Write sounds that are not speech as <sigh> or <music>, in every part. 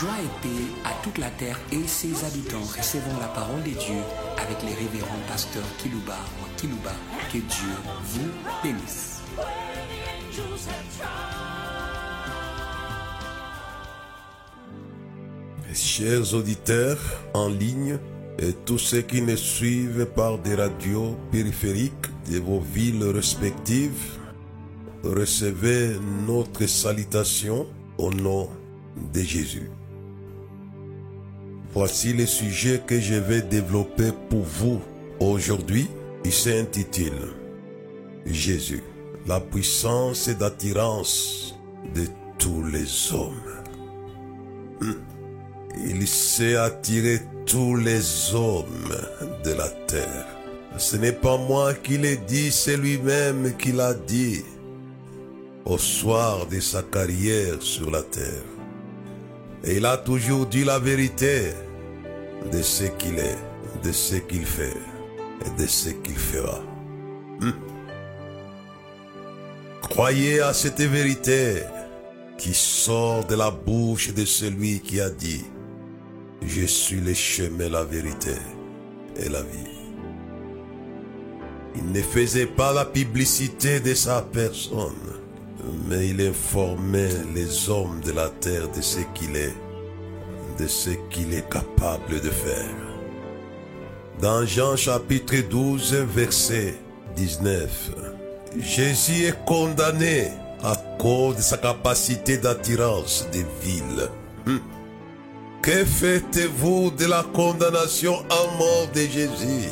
Joie et paix à toute la terre et ses habitants. Recevons la parole de Dieu avec les révérends pasteurs Kilouba ou Kilouba. Que Dieu vous bénisse. Chers auditeurs en ligne et tous ceux qui nous suivent par des radios périphériques de vos villes respectives, recevez notre salutation au nom de Jésus. Voici le sujet que je vais développer pour vous aujourd'hui. Il s'intitule Jésus, la puissance d'attirance de tous les hommes. Hum. Il sait attirer tous les hommes de la terre. Ce n'est pas moi qui l'ai dit, c'est lui-même qui l'a dit au soir de sa carrière sur la terre. Et il a toujours dit la vérité de ce qu'il est, de ce qu'il fait et de ce qu'il fera. Hmm. Croyez à cette vérité qui sort de la bouche de celui qui a dit, je suis le chemin, la vérité et la vie. Il ne faisait pas la publicité de sa personne, mais il informait les hommes de la terre de ce qu'il est, de ce qu'il est capable de faire. Dans Jean chapitre 12, verset 19, Jésus est condamné à cause de sa capacité d'attirance des villes. Hum. Que faites-vous de la condamnation à mort de Jésus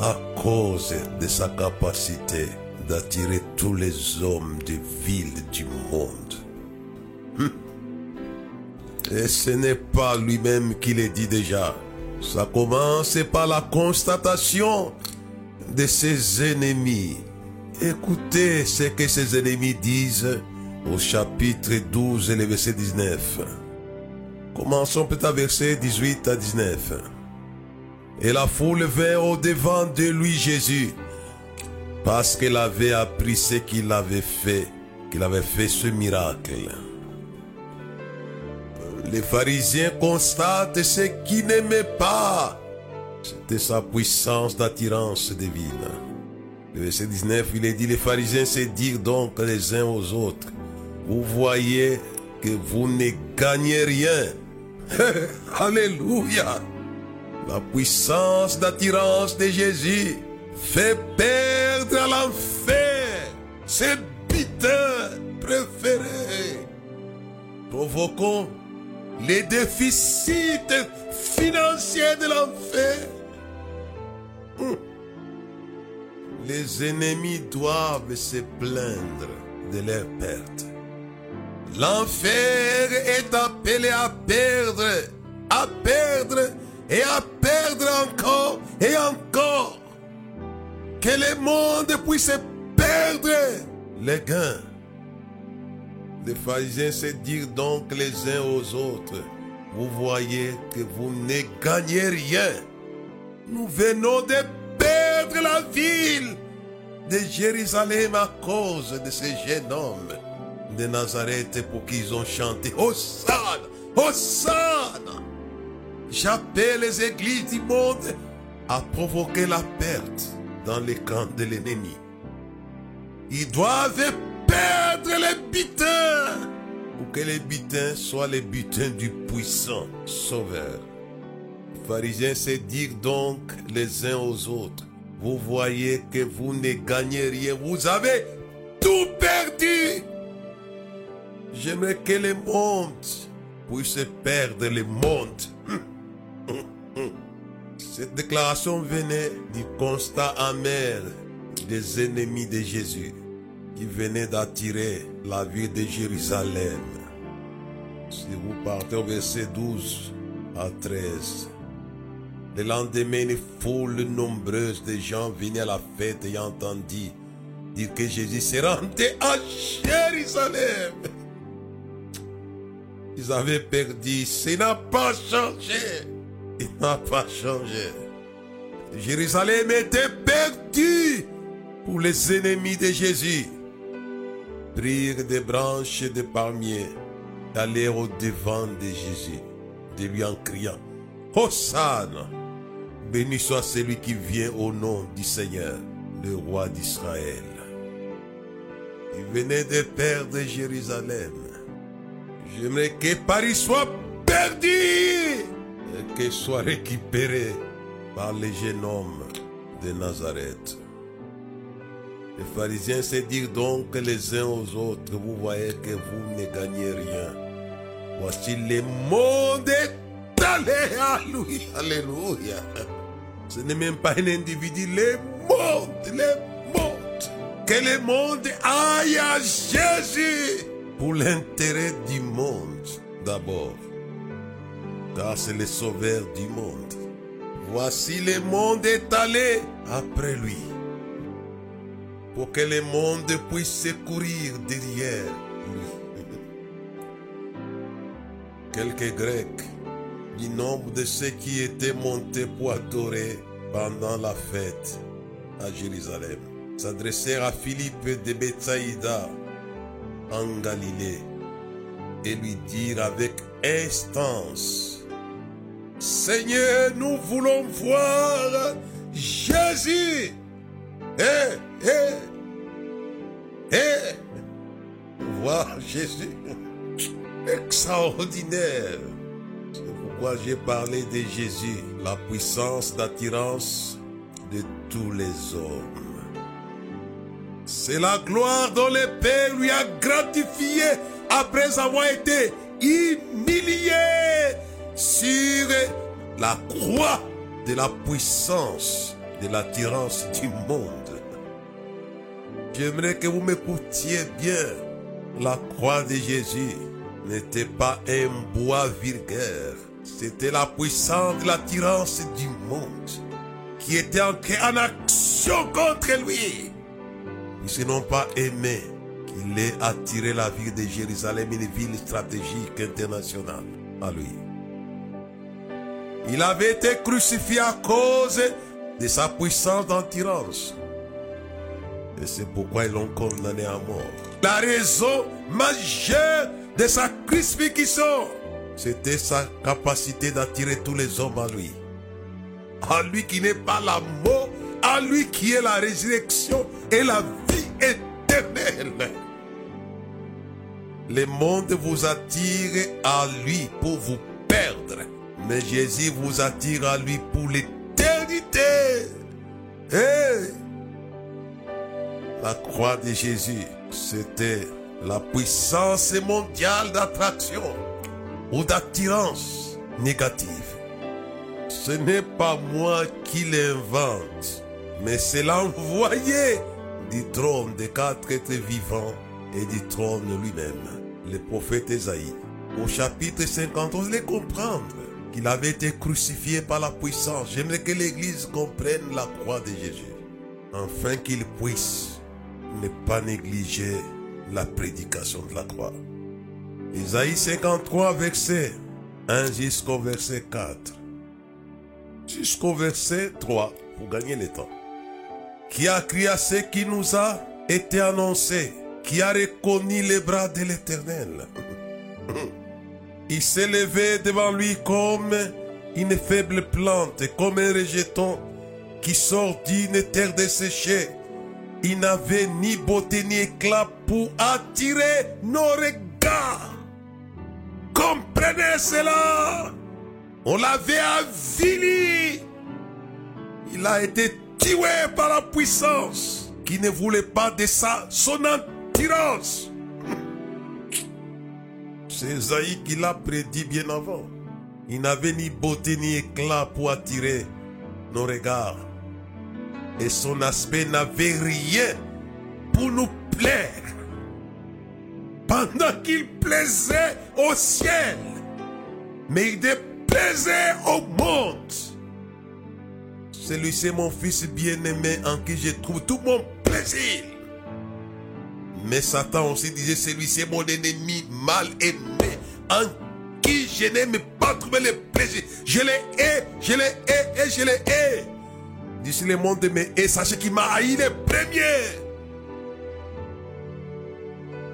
à cause de sa capacité d'attirer tous les hommes des villes du monde? Hum. Et ce n'est pas lui-même qui le dit déjà. Ça commence par la constatation de ses ennemis. Écoutez ce que ses ennemis disent au chapitre 12 et le verset 19. Commençons peut-être verset 18 à 19. Et la foule vint au devant de lui Jésus, parce qu'elle avait appris ce qu'il avait fait, qu'il avait fait ce miracle. Les pharisiens constatent ce qu'ils n'aimaient pas. C'était sa puissance d'attirance divine. Le verset 19, il est dit, les pharisiens se dirent donc les uns aux autres, vous voyez que vous ne gagnez rien. <laughs> Alléluia. La puissance d'attirance de Jésus fait perdre à l'enfer ses butins préférés. Provoquons les déficits financiers de l'enfer. Les ennemis doivent se plaindre de leur perte. L'enfer est appelé à perdre, à perdre et à perdre encore et encore. Que le monde puisse perdre les gains. Les pharisiens se dirent donc les uns aux autres, vous voyez que vous ne gagnez rien. Nous venons de perdre la ville de Jérusalem à cause de ce jeune homme de Nazareth pour qu'ils ont chanté Hosanna, Hosanna. J'appelle les églises du monde à provoquer la perte dans les camps de l'ennemi. Ils doivent perdre les butins pour que les butins soient les butins du puissant Sauveur. Les pharisiens se dirent donc les uns aux autres, vous voyez que vous ne gagnez rien, vous avez tout perdu. J'aimerais que le monde puisse perdre le monde. <laughs> Cette déclaration venait du constat amer des ennemis de Jésus qui venaient d'attirer la ville de Jérusalem. Si vous partez au verset 12 à 13, le lendemain, une foule nombreuse de gens venaient à la fête et entendu dire que Jésus s'est rendu à Jérusalem. Ils avaient perdu. Ça n'a pas changé. Il n'a pas changé. Jérusalem était perdu pour les ennemis de Jésus. Prirent des branches de palmiers, d'aller au devant de Jésus de lui en criant, Hosanna, béni soit celui qui vient au nom du Seigneur, le roi d'Israël. Il venait de perdre Jérusalem. J'aimerais que Paris soit perdu et qu'il soit récupéré par les jeunes hommes de Nazareth. Les pharisiens se dirent donc les uns aux autres, vous voyez que vous ne gagnez rien. Voici le monde est allé à lui. Alléluia. Ce n'est même pas un individu, le monde, le monde. Que le monde aille à Jésus pour l'intérêt du monde d'abord. Car c'est le sauveur du monde. Voici le monde est allé après lui. Pour que le monde puisse secourir derrière lui. <laughs> Quelques Grecs du nombre de ceux qui étaient montés pour adorer pendant la fête à Jérusalem s'adressèrent à Philippe de Bethsaïda en Galilée et lui dirent avec instance, Seigneur, nous voulons voir Jésus. Eh, eh, voir Jésus. Extraordinaire. C'est pourquoi j'ai parlé de Jésus, la puissance d'attirance de tous les hommes. C'est la gloire dont le Père lui a gratifié après avoir été humilié sur la croix de la puissance de l'attirance du monde. J'aimerais que vous m'écoutiez bien. La croix de Jésus n'était pas un bois vulgaire. C'était la puissance de l'attirance du monde qui était entrée en action contre lui. Ils n'ont pas aimé qu'il ait attiré la ville de Jérusalem, une ville stratégique internationale, à lui. Il avait été crucifié à cause de sa puissance d'attirance. Et c'est pourquoi ils l'ont condamné à mort. La raison majeure de sa crucifixion, c'était sa capacité d'attirer tous les hommes à lui. À lui qui n'est pas la mort, à lui qui est la résurrection et la vie éternelle. Le monde vous attire à lui pour vous perdre. Mais Jésus vous attire à lui pour l'éternité. Hey! La croix de Jésus, c'était la puissance mondiale d'attraction ou d'attirance négative. Ce n'est pas moi qui l'invente, mais c'est l'envoyé du trône des quatre êtres vivants et du trône lui-même, le prophète Esaïe. Au chapitre 51, les comprendre qu'il avait été crucifié par la puissance. J'aimerais que l'Église comprenne la croix de Jésus, afin qu'il puisse ne pas négliger la prédication de la croix. Isaïe 53, verset 1 jusqu'au verset 4. Jusqu'au verset 3, pour gagner le temps. Qui a crié à ce qui nous a été annoncé, qui a reconnu les bras de l'Éternel. <laughs> Il s'est levé devant lui comme une faible plante, comme un rejeton qui sort d'une terre desséchée. Il n'avait ni beauté ni éclat pour attirer nos regards. Comprenez cela? On l'avait avili. Il a été tué par la puissance qui ne voulait pas de sa, son attirance. <laughs> C'est Isaïe qui l'a prédit bien avant. Il n'avait ni beauté ni éclat pour attirer nos regards. Et son aspect n'avait rien pour nous plaire. Pendant qu'il plaisait au ciel, mais il déplaisait au monde. Celui-ci est mon fils bien-aimé en qui je trouve tout mon plaisir. Mais Satan aussi disait, celui-ci est mon ennemi mal aimé, en qui je n'aime pas trouver le plaisir. Je l'ai hais, je l'ai hais et je l'ai hais. D'ici le monde me hait, sachez qu'il m'a haï le premier.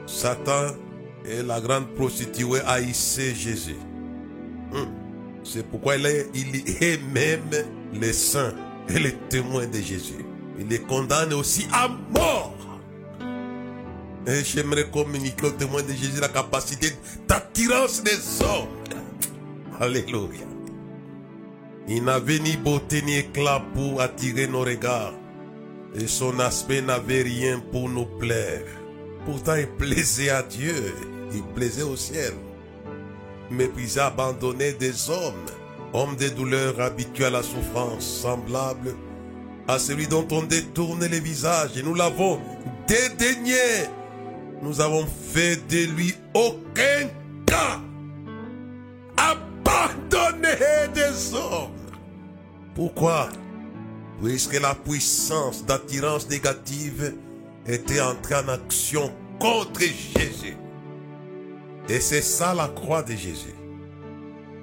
Satan et la grande prostituée haïssaient Jésus. Hum. C'est pourquoi il est, il est même les saints et les témoins de Jésus. Il les condamne aussi à mort. Et j'aimerais communiquer aux témoins de Jésus la capacité d'attirance des hommes. Alléluia. Il n'avait ni beauté ni éclat pour attirer nos regards. Et son aspect n'avait rien pour nous plaire. Pourtant, il plaisait à Dieu. Il plaisait au ciel. Méprisé, abandonné des hommes. Hommes de douleurs habitués à la souffrance, semblable à celui dont on détourne les visages. Et nous l'avons dédaigné. Nous avons fait de lui aucun cas. Abandonné des hommes. Pourquoi? Puisque la puissance d'attirance négative était entrée en action contre Jésus. Et c'est ça la croix de Jésus.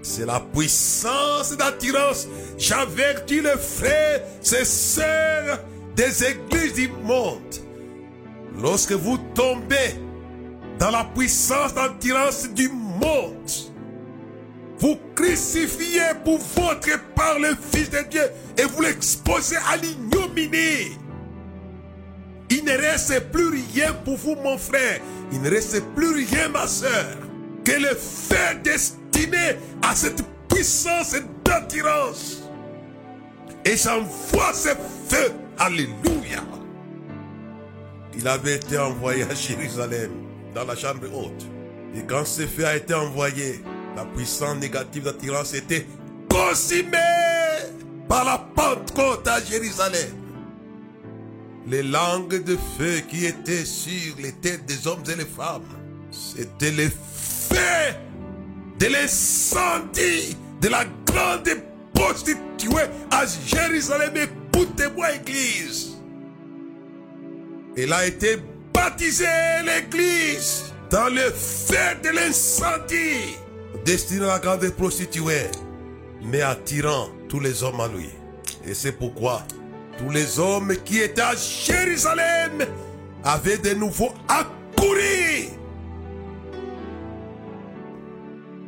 C'est la puissance d'attirance. J'avertis les frères, ces sœurs des églises du monde. Lorsque vous tombez dans la puissance d'attirance du monde, vous crucifiez pour votre par le Fils de Dieu et vous l'exposez à l'ignominie. Il ne reste plus rien pour vous, mon frère. Il ne reste plus rien, ma soeur, que le feu destiné à cette puissance d'attirance. Et j'envoie ce feu. Alléluia. Il avait été envoyé à Jérusalem, dans la chambre haute. Et quand ce feu a été envoyé, la puissance négative d'attirance était consumée par la Pentecôte à Jérusalem. Les langues de feu qui étaient sur les têtes des hommes et les femmes, c'était le feu de l'incendie de la grande prostituée à Jérusalem. Écoutez-moi, Église. Elle a été baptisée, l'Église, dans le feu de l'incendie, destiné à la grande prostituée, mais attirant tous les hommes à lui. Et c'est pourquoi tous les hommes qui étaient à Jérusalem avaient de nouveau accouru.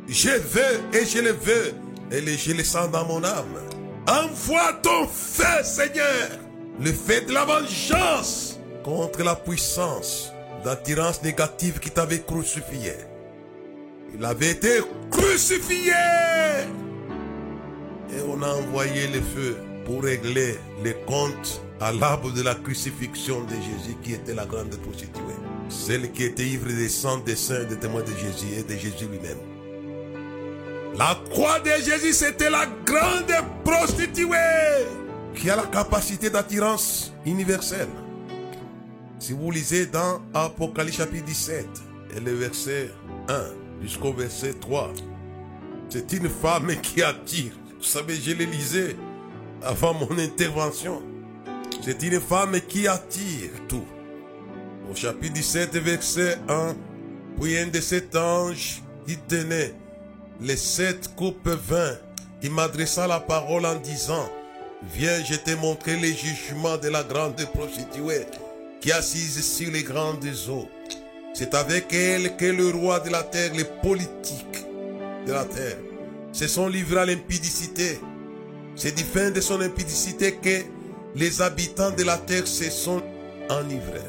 Je veux et je le veux et je le sens dans mon âme. Envoie ton feu, Seigneur, le feu de la vengeance contre la puissance d'attirance négative qui t'avait crucifié. Il avait été crucifié. Et on a envoyé le feu pour régler les comptes à l'arbre de la crucifixion de Jésus qui était la grande prostituée. Celle qui était ivre des sang des saints des témoins de Jésus et de Jésus lui-même. La croix de Jésus, c'était la grande prostituée qui a la capacité d'attirance universelle. Si vous lisez dans Apocalypse chapitre 17 et le verset 1 jusqu'au verset 3, c'est une femme qui attire. Vous savez, je le lisais avant mon intervention. C'est une femme qui attire tout. Au chapitre 17, verset 1, puis un de cet ange qui tenait les sept coupes vin, il m'adressa la parole en disant, Viens, je t'ai montré les jugements de la grande prostituée qui assise sur les grandes eaux. C'est avec elle que le roi de la terre, les politiques de la terre, se sont livrés à l'impudicité. C'est du fin de son impudicité que les habitants de la terre se sont enivrés.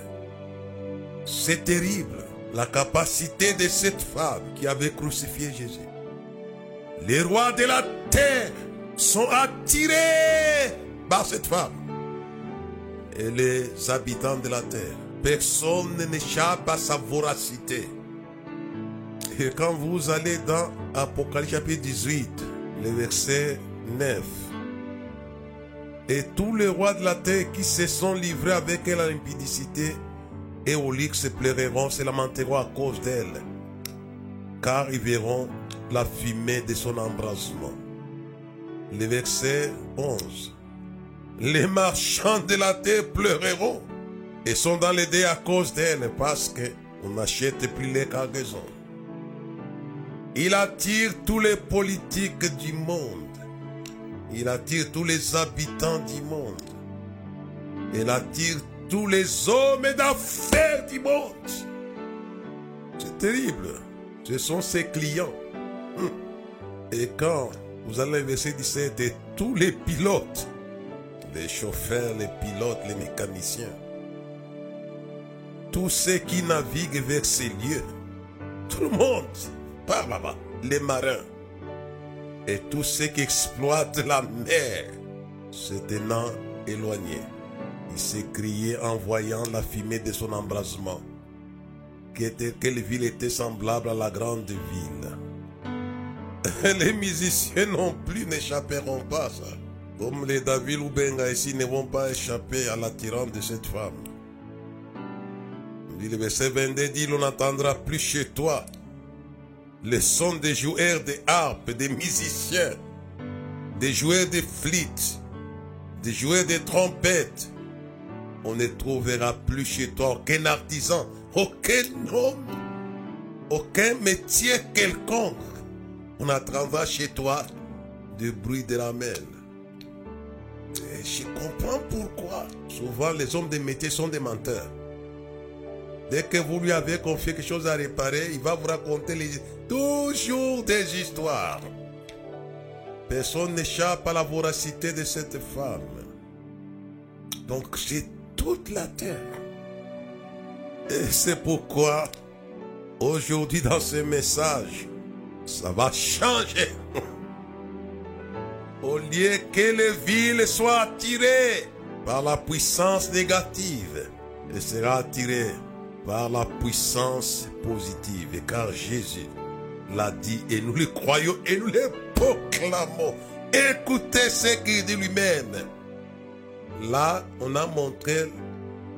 C'est terrible la capacité de cette femme qui avait crucifié Jésus. Les rois de la terre sont attirés par cette femme. Et les habitants de la terre, personne n'échappe à sa voracité. Et quand vous allez dans Apocalypse chapitre 18, le verset 9, et tous les rois de la terre qui se sont livrés avec elle à l'impudicité et au luxe pleureront, se lamenteront à cause d'elle, car ils verront la fumée de son embrasement. Le verset 11. Les marchands de la terre pleureront et sont dans les dés à cause d'elle parce qu'on n'achète plus les cargaisons. Il attire tous les politiques du monde. Il attire tous les habitants du monde. Il attire tous les hommes d'affaires du monde. C'est terrible. Ce sont ses clients. Et quand Vous allez verset 17, et tous les pilotes, les chauffeurs, les pilotes, les mécaniciens, tous ceux qui naviguent vers ces lieux, tout le monde, par là-bas, les marins, et tous ceux qui exploitent la mer, se tenant éloignés. Il s'écriait en voyant la fumée de son embrasement. Quelle ville était semblable à la grande ville. <laughs> Les musiciens non plus n'échapperont pas, ça. Comme les David ou Benga ici ne vont pas échapper à l'attirance de cette femme. Le verset 22 dit, on n'entendra plus chez toi le son des joueurs de harpe, des musiciens, des joueurs de flûte, des joueurs de trompettes. On ne trouvera plus chez toi aucun artisan, aucun homme, aucun métier quelconque. On attendra chez toi du bruit de la mer. Et je comprends pourquoi. Souvent, les hommes de métier sont des menteurs. Dès que vous lui avez confié quelque chose à réparer, il va vous raconter toujours des histoires. Personne n'échappe à la voracité de cette femme. Donc c'est toute la terre. Et c'est pourquoi aujourd'hui dans ce message, ça va changer. Au lieu que les villes soient attirées par la puissance négative, elles seront attirées par la puissance positive. Car Jésus l'a dit et nous le croyons et nous le proclamons. Écoutez ce qu'il dit lui-même. Là, on a montré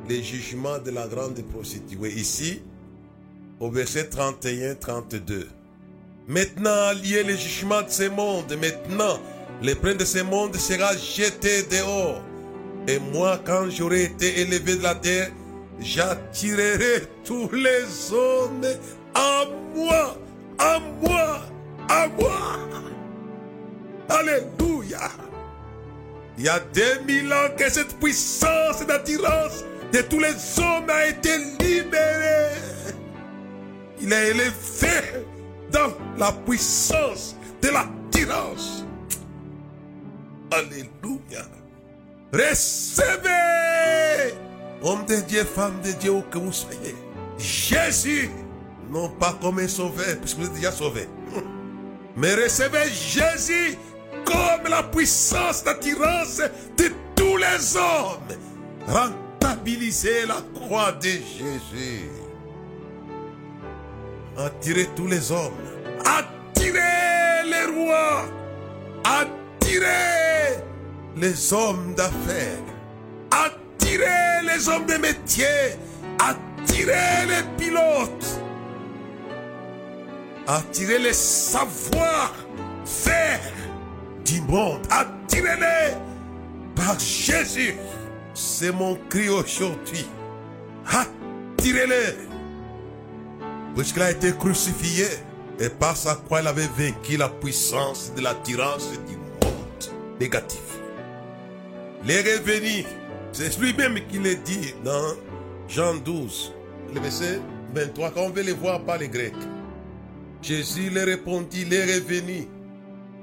les jugements de la grande prostituée. Ici, au verset 31-32. Maintenant, lié le jugement de ce monde. Maintenant, le prince de ce monde sera jeté dehors. Et moi, quand j'aurai été élevé de la terre, j'attirerai tous les hommes à moi, à moi, à moi. Alléluia. Il y a 2000 ans que cette puissance d'attirance de tous les hommes a été libérée. Il est élevé dans la puissance de l'attirance. Alléluia. Recevez, homme de Dieu, femme de Dieu, où que vous soyez, Jésus, non pas comme un sauveur, puisque vous êtes déjà sauvé, mais recevez Jésus comme la puissance d'attirance de tous les hommes. Rentabilisez la croix de Jésus. Attirez tous les hommes. Attirez les rois. Attirez les hommes d'affaires. Les hommes de métier. Attirez les pilotes. Attirez les savoirs faire du monde. Attirez-les par Jésus. C'est mon cri aujourd'hui. Attirez-les. Puisqu'il a été crucifié et par sa croix il avait vaincu la puissance de l'attirance du monde négatif. Les revenus, c'est lui-même qui le dit dans Jean 12, le verset 23, quand on veut les voir par les Grecs. Jésus leur répondit, les revenus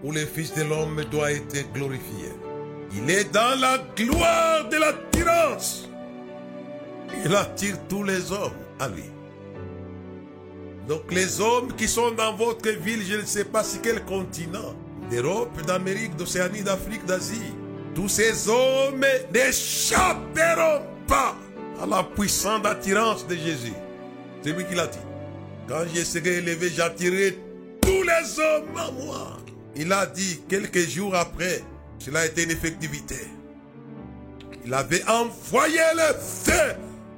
où le Fils de l'homme doit être glorifié. Il est dans la gloire de l'attirance. Il attire tous les hommes à lui. Donc les hommes qui sont dans votre ville, je ne sais pas si quel continent, d'Europe, d'Amérique, d'Océanie, d'Afrique, d'Asie, tous ces hommes n'échapperont pas à la puissance d'attirance de Jésus. C'est lui qui l'a dit. Quand je serai élevé, j'attirerai tous les hommes à moi. Il a dit quelques jours après, cela a été une effectivité. Il avait envoyé le feu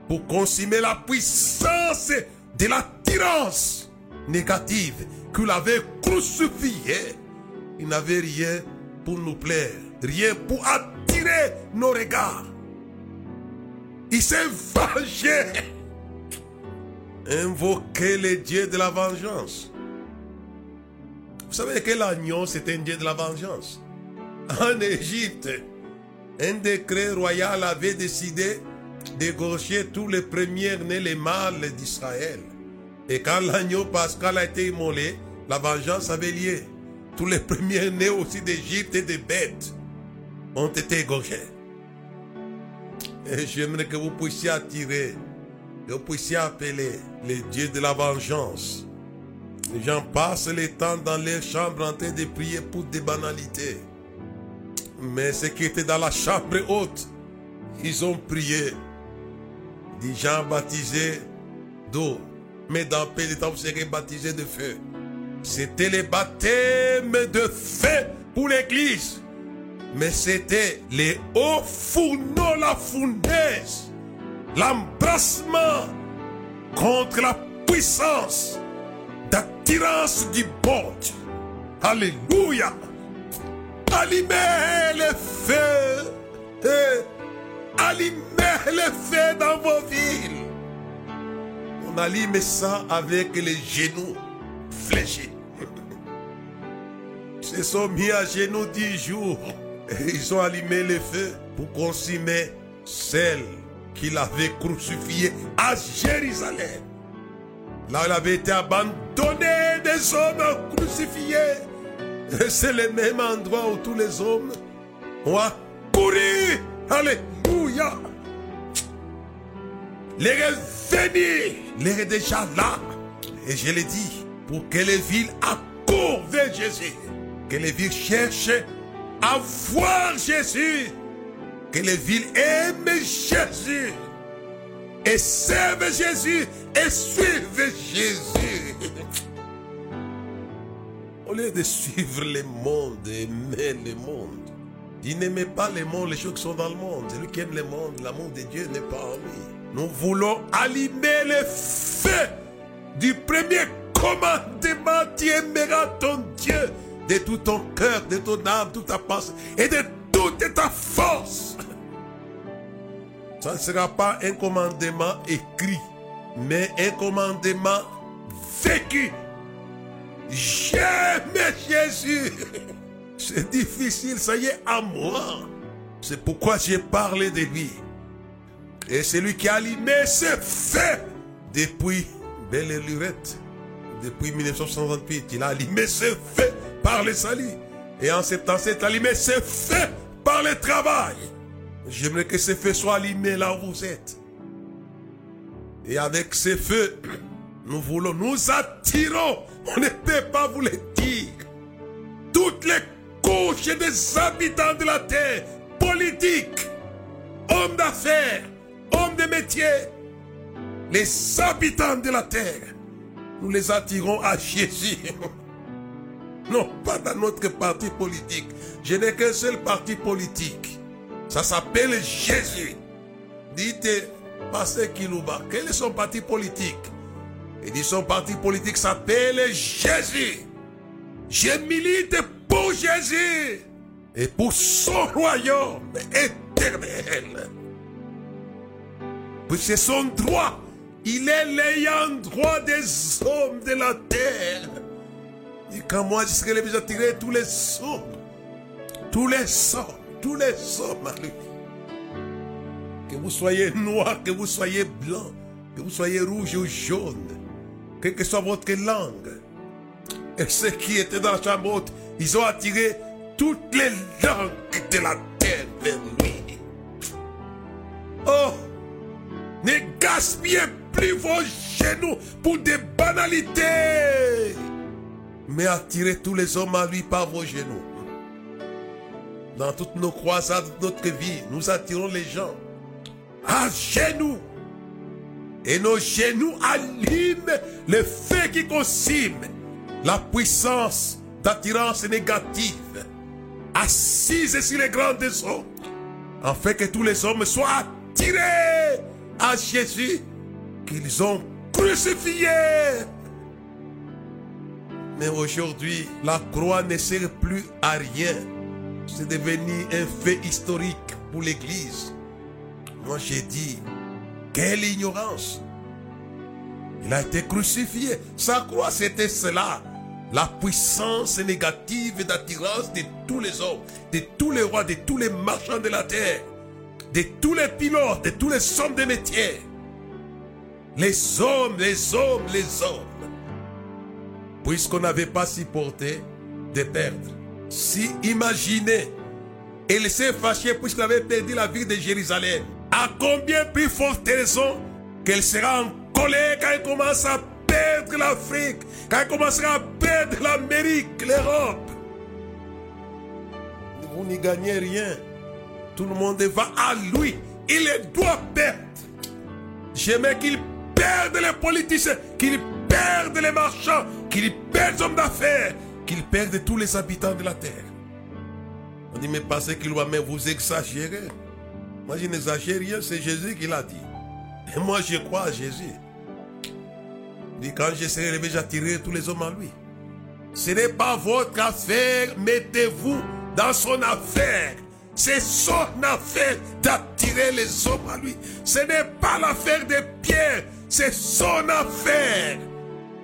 pour consumer la puissance de l'attirance négative qu'il avait crucifié. Il n'avait rien pour nous plaire, rien pour attirer nos regards. Il s'est vengé. Invoquer le Dieu de la vengeance. Vous savez que l'agneau, c'est un Dieu de la vengeance. En Égypte, un décret royal avait décidé d'égorger tous les premiers nés, les mâles d'Israël. Et quand l'agneau pascal a été immolé, la vengeance avait lié. Tous les premiers nés aussi d'Égypte et des bêtes ont été égorgés. Et j'aimerais que vous puissiez attirer, que vous puissiez appeler les dieux de la vengeance. Les gens passent le temps dans les chambres en train de prier pour des banalités. Mais ceux qui étaient dans la chambre haute, ils ont prié. Des gens baptisés d'eau. Mais dans peu de temps, vous serez baptisés de feu. C'était les baptêmes de feu pour l'église. Mais c'était les hauts fourneaux, la fournaise. L'embrassement contre la puissance d'attirance du monde. Alléluia. Allumez le feu. Eh, allumez le feu dans vos villes. On allume ça avec les genoux fléchis. Ils se sont mis à genoux dix jours. Ils ont allumé le feu pour consumer celle qu'il avait crucifiée à Jérusalem. Là, il avait été abandonné des hommes crucifiés. C'est le même endroit où tous les hommes ont couru. Alléluia. L'heure est venue. L'heure est déjà là. Et je l'ai dit, pour que les villes accourent vers Jésus. Que les villes cherchent à voir Jésus. Que les villes aiment Jésus. Et servent Jésus. Et suivent Jésus. <laughs> Au lieu de suivre le monde, aimer le monde. Il n'aimait pas le monde, les choses qui sont dans le monde. Celui qui aime le monde, l'amour de Dieu n'est pas en lui. Nous voulons allumer le feu du premier commandement. Tu aimeras ton Dieu de tout ton cœur, de ton âme, toute ta pensée et de toute ta force. Ça ne sera pas un commandement écrit, mais un commandement vécu. J'aime Jésus. C'est difficile, ça y est, à moi. C'est pourquoi j'ai parlé de lui. Et c'est lui qui a allumé ce feu depuis Belle et Lurette. Depuis 1968, il a allumé ce feu par le salut. Et en septembre, allumé ce feu par le travail. J'aimerais que ce feu soit allumé là où vous êtes. Et avec ce feu, <clears throat> nous voulons, nous attirons, on ne peut pas vous le dire, toutes les couches des habitants de la terre, politiques, hommes d'affaires, hommes de métier, les habitants de la terre, nous les attirons à Jésus. <laughs> Non, pas dans notre parti politique. Je n'ai qu'un seul parti politique. Ça s'appelle Jésus. Dites, Pasteur Kilouba, quel est son parti politique? Il dit son parti politique s'appelle Jésus. Je milite pour Jésus et pour son royaume éternel. Puis c'est son droit. Il est l'ayant droit des hommes de la terre. Et quand moi je serai les attirer tous les hommes, tous les hommes, tous les à lui. Que vous soyez noir, que vous soyez blanc, que vous soyez rouge ou jaune, quelle que soit votre langue. Et ceux qui étaient dans la chambre ils ont attiré toutes les langues de la terre vers lui. Oh, ne gaspillez plus vos genoux pour des banalités, mais attirez tous les hommes à lui par vos genoux. Dans toutes nos croisades de notre vie, nous attirons les gens à genoux. Et nos genoux allument le feu qui consume la puissance d'attirance négative assise sur les grands des hommes, afin que tous les hommes soient attirés à Jésus qu'ils ont crucifié. Mais aujourd'hui, la croix ne sert plus à rien. C'est devenu un fait historique pour l'Église. Moi j'ai dit, quelle ignorance. Il a été crucifié. Sa croix, c'était cela. La puissance négative d'attirance de tous les hommes, de tous les rois, de tous les marchands de la terre, de tous les pilotes, de tous les hommes de métier. Les hommes, les hommes, les hommes. Puisqu'on n'avait pas supporté de perdre. Si imaginez, elle s'est fâchée puisqu'elle avait perdu la ville de Jérusalem. À combien plus forte raison qu'elle sera en colère quand elle commence à perdre l'Afrique, quand elle commencera à perdre l'Amérique, l'Europe. Vous n'y gagnez rien. Tout le monde va à lui. Il doit perdre. J'aimais qu'il perde les politiciens, qu'il perde les marchands, qu'il perde les hommes d'affaires, qu'il perde tous les habitants de la terre. On dit, mais parce qu'il va, mais vous exagérez. Moi, je n'exagère rien, c'est Jésus qui l'a dit. Et moi, je crois à Jésus. Il dit, quand je serai réveillé, j'attirerai tous les hommes à lui. Ce n'est pas votre affaire, mettez-vous dans son affaire. C'est son affaire d'attirer les hommes à lui. Ce n'est pas l'affaire de Pierre, c'est son affaire.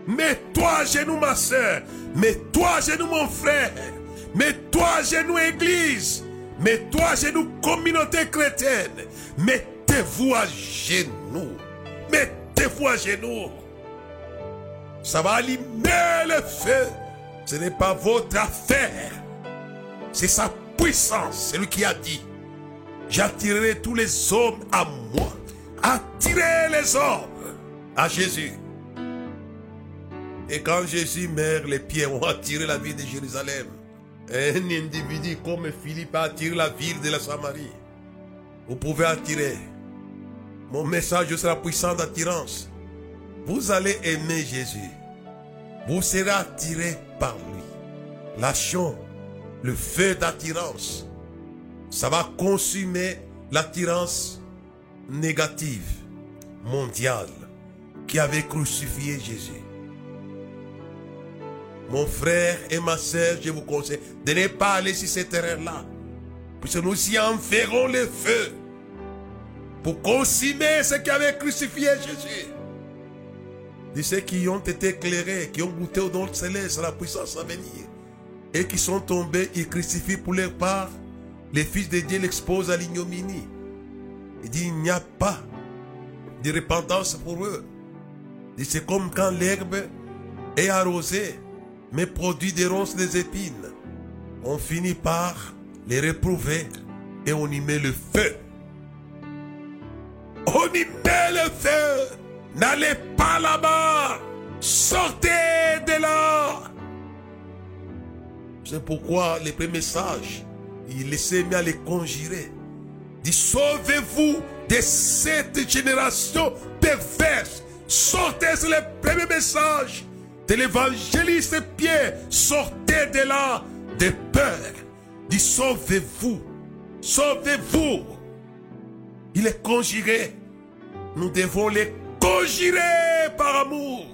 Mets-toi à genoux, ma soeur. Mets-toi à genoux, mon frère. Mets-toi à genoux, église. Mets-toi à genoux, communauté chrétienne. Mettez-vous à genoux. Mettez-vous à genoux. Ça va allumer le feu. Ce n'est pas votre affaire. C'est sa puissance. C'est lui qui a dit. J'attirerai tous les hommes à moi. Attirez les hommes à Jésus. Et quand Jésus meurt, les pierres ont attiré la ville de Jérusalem. Un individu comme Philippe a attiré la ville de la Samarie. Vous pouvez attirer. Mon message sera puissant d'attirance. Vous allez aimer Jésus. Vous serez attiré par lui. Lâchons le feu d'attirance. Ça va consumer l'attirance négative, mondiale, qui avait crucifié Jésus. Mon frère et ma soeur, je vous conseille de ne pas aller sur ce terrain-là. Puisque nous y enverrons le feu pour consumer ce qui avait crucifié Jésus. De ceux qui ont été éclairés, qui ont goûté au don céleste, à la puissance à venir, et qui sont tombés, ils crucifient pour leur part. Les fils de Dieu l'exposent à l'ignominie. Il dit, il n'y a pas de repentance pour eux. C'est comme quand l'herbe est arrosée mais produit des ronces des épines. On finit par les réprouver et on y met le feu. On y met le feu. N'allez pas là-bas. Sortez de là. C'est pourquoi les premiers sages, il laissait bien les conjurer. Dit sauvez-vous de cette génération perverse. Sortez, c'est le premier message de l'évangéliste Pierre, sortez de là de peur. Dit sauvez-vous, sauvez-vous. Il est conjuré. Nous devons les conjurer par amour.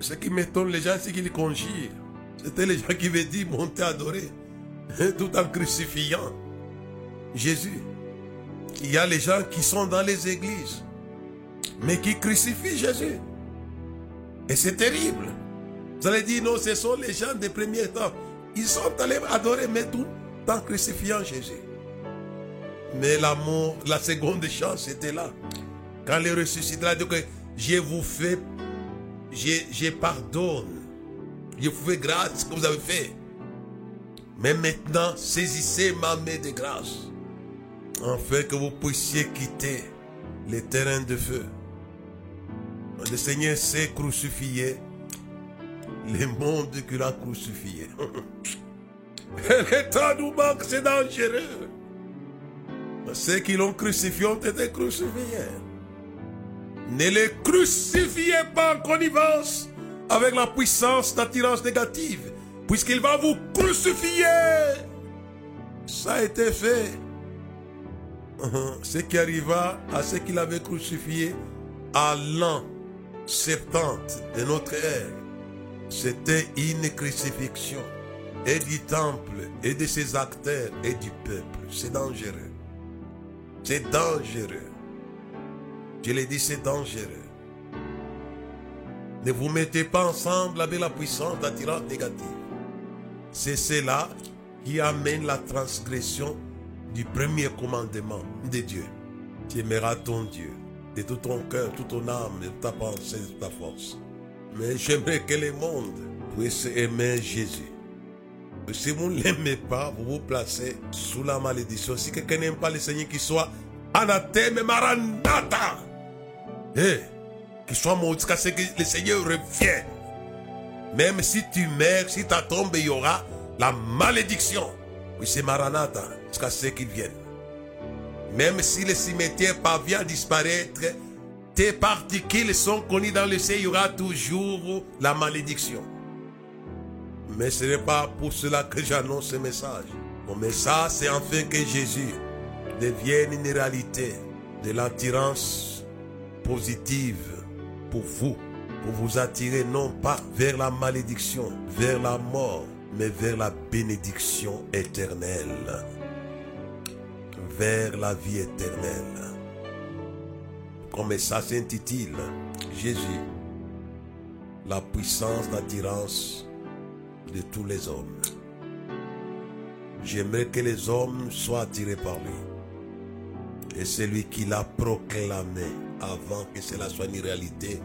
Ce qui m'étonne les gens, c'est qu'ils conjurent. C'était les gens qui veulent dire monter adorer, <laughs> tout en crucifiant Jésus. Il y a les gens qui sont dans les églises, mais qui crucifient Jésus. Et c'est terrible. Vous allez dire, non, ce sont les gens des premiers temps. Ils sont allés adorer, mais tout en crucifiant Jésus. Mais l'amour, la seconde chance était là. Quand les ressuscité, il a dit que je vous fais, je, je pardonne. Je vous fais grâce ce que vous avez fait. Mais maintenant, saisissez ma main de grâce. Afin que vous puissiez quitter les terrains de feu. Le Seigneur s'est crucifié. Les mondes qu'il a crucifié. <laughs> L'état nous manque, c'est dangereux. Ceux qui l'ont crucifié ont été crucifiés. Ne les crucifiez pas en connivence avec la puissance d'attirance négative, puisqu'il va vous crucifier. Ça a été fait. Ce qui arriva à ceux qui l'avaient crucifié à l'an 70 de notre ère, c'était une crucifixion et du temple et de ses acteurs et du peuple. C'est dangereux. C'est dangereux. Je l'ai dit, c'est dangereux. Ne vous mettez pas ensemble avec la puissance d'attirance négative. C'est cela qui amène la transgression du premier commandement de Dieu. Tu aimeras ton Dieu de tout ton cœur, toute ton âme, de ta pensée, de ta force. Mais j'aimerais que le monde puisse aimer Jésus. Si vous ne l'aimez pas, vous vous placez sous la malédiction. Si quelqu'un n'aime pas le Seigneur, qu'il soit anathème maranatha. Eh, qu'il soit maudit ce que le Seigneur revienne. Même si tu meurs, si tu tombes, il y aura la malédiction. Oui, c'est maranatha jusqu'à ce qu'il vienne. Même si le cimetière parvient à disparaître, tes particules sont connues dans le ciel, il y aura toujours la malédiction. Mais ce n'est pas pour cela que j'annonce ce message. Mon message, c'est enfin que Jésus devienne une réalité de l'attirance positive pour vous, pour vous attirer non pas vers la malédiction, vers la mort, mais vers la bénédiction éternelle, vers la vie éternelle. Comme ça s'intitule, Jésus, la puissance d'attirance de tous les hommes. J'aimerais que les hommes soient attirés par lui. Et c'est lui qui l'a proclamé avant que cela soit une réalité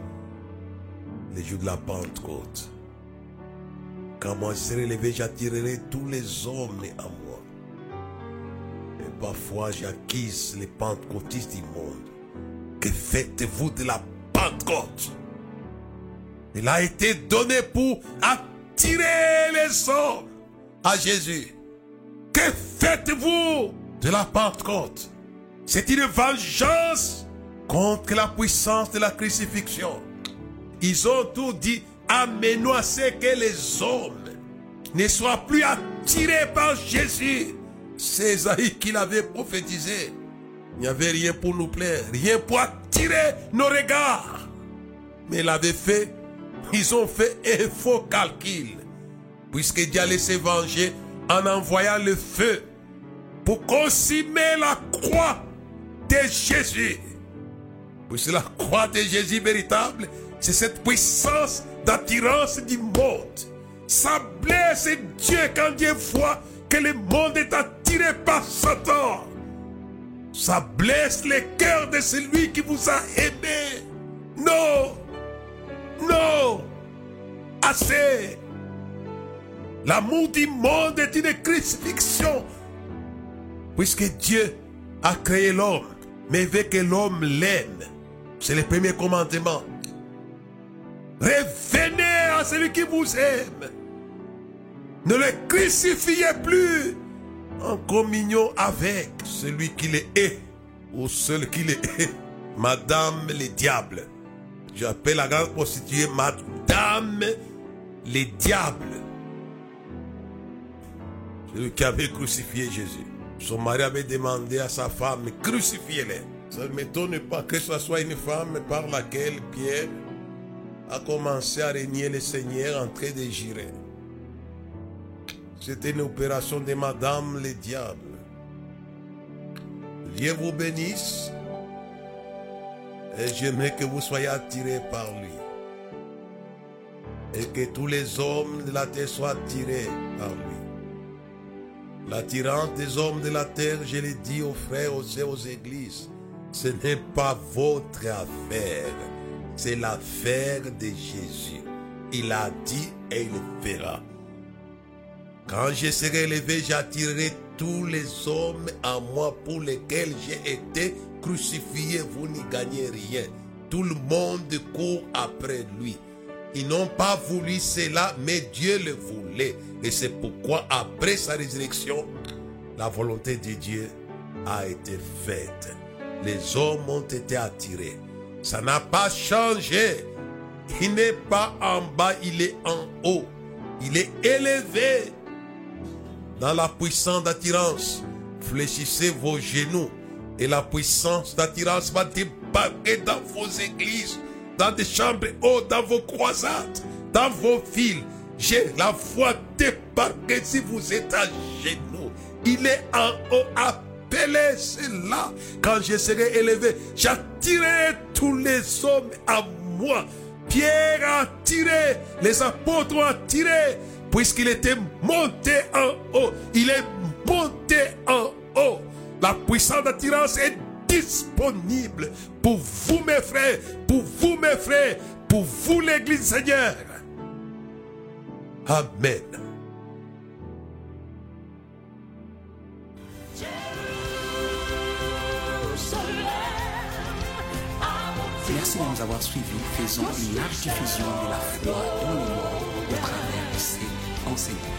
les jours de la Pentecôte. Quand moi je serai levé, j'attirerai tous les hommes à moi. Parfois j'acquise les pentecôtistes du monde. Que faites-vous de la Pentecôte? Il a été donné pour attirer les hommes à Jésus. Que faites-vous de la Pentecôte? C'est une vengeance contre la puissance de la crucifixion. Ils ont tout dit, amenez-nous à ce que les hommes ne soient plus attirés par Jésus. C'est Isaïe qui l'avait prophétisé. Il n'y avait rien pour nous plaire, rien pour attirer nos regards. Mais il avait fait, ils ont fait un faux calcul. Puisque Dieu allait se venger en envoyant le feu pour consumer la croix de Jésus. Puisque la croix de Jésus véritable, c'est cette puissance d'attirance du monde. Ça blesse Dieu quand Dieu voit que le monde est attiré par Satan. Ça blesse le cœur de celui qui vous a aimé. Non. Non. Assez. L'amour du monde est une crucifixion. Puisque Dieu a créé l'homme, mais veut que l'homme l'aime. C'est le premier commandement. Revenez à celui qui vous aime. Ne le crucifiez plus en communion avec celui qui le hait ou celui qui le hait. Madame le diable. J'appelle la grande prostituée Madame les diables. Celui qui avait crucifié Jésus. Son mari avait demandé à sa femme, crucifiez-les. Ça ne m'étonne pas que ce soit une femme par laquelle Pierre a commencé à régner le Seigneur en train de girer. C'était une opération de Madame le diable. Dieu vous bénisse. Et j'aimerais que vous soyez attirés par lui. Et que tous les hommes de la terre soient attirés par lui. L'attirance des hommes de la terre, je l'ai dit aux frères, aux, aux églises, ce n'est pas votre affaire. C'est l'affaire de Jésus. Il a dit et il fera. Quand je serai élevé, j'attirerai tous les hommes à moi pour lesquels j'ai été crucifié. Vous n'y gagnez rien. Tout le monde court après lui. Ils n'ont pas voulu cela, mais Dieu le voulait. Et c'est pourquoi, après sa résurrection, la volonté de Dieu a été faite. Les hommes ont été attirés. Ça n'a pas changé. Il n'est pas en bas, il est en haut. Il est élevé dans la puissance d'attirance. Fléchissez vos genoux et la puissance d'attirance va débarquer dans vos églises, dans des chambres hautes, dans vos croisades, dans vos villes. J'ai la foi débarquer si vous êtes à genoux. Il est en haut. Appelez cela. Quand je serai élevé, j'attirerai tous les hommes à moi. Pierre a attiré, les apôtres ont attiré, puisqu'il était monté en haut. Il est monté en haut. La puissance d'attirance est disponible pour vous, mes frères, pour vous, mes frères, pour vous, l'Église Seigneur. Amen. Merci de nous avoir suivis. Faisons une large diffusion de la foi dans le monde au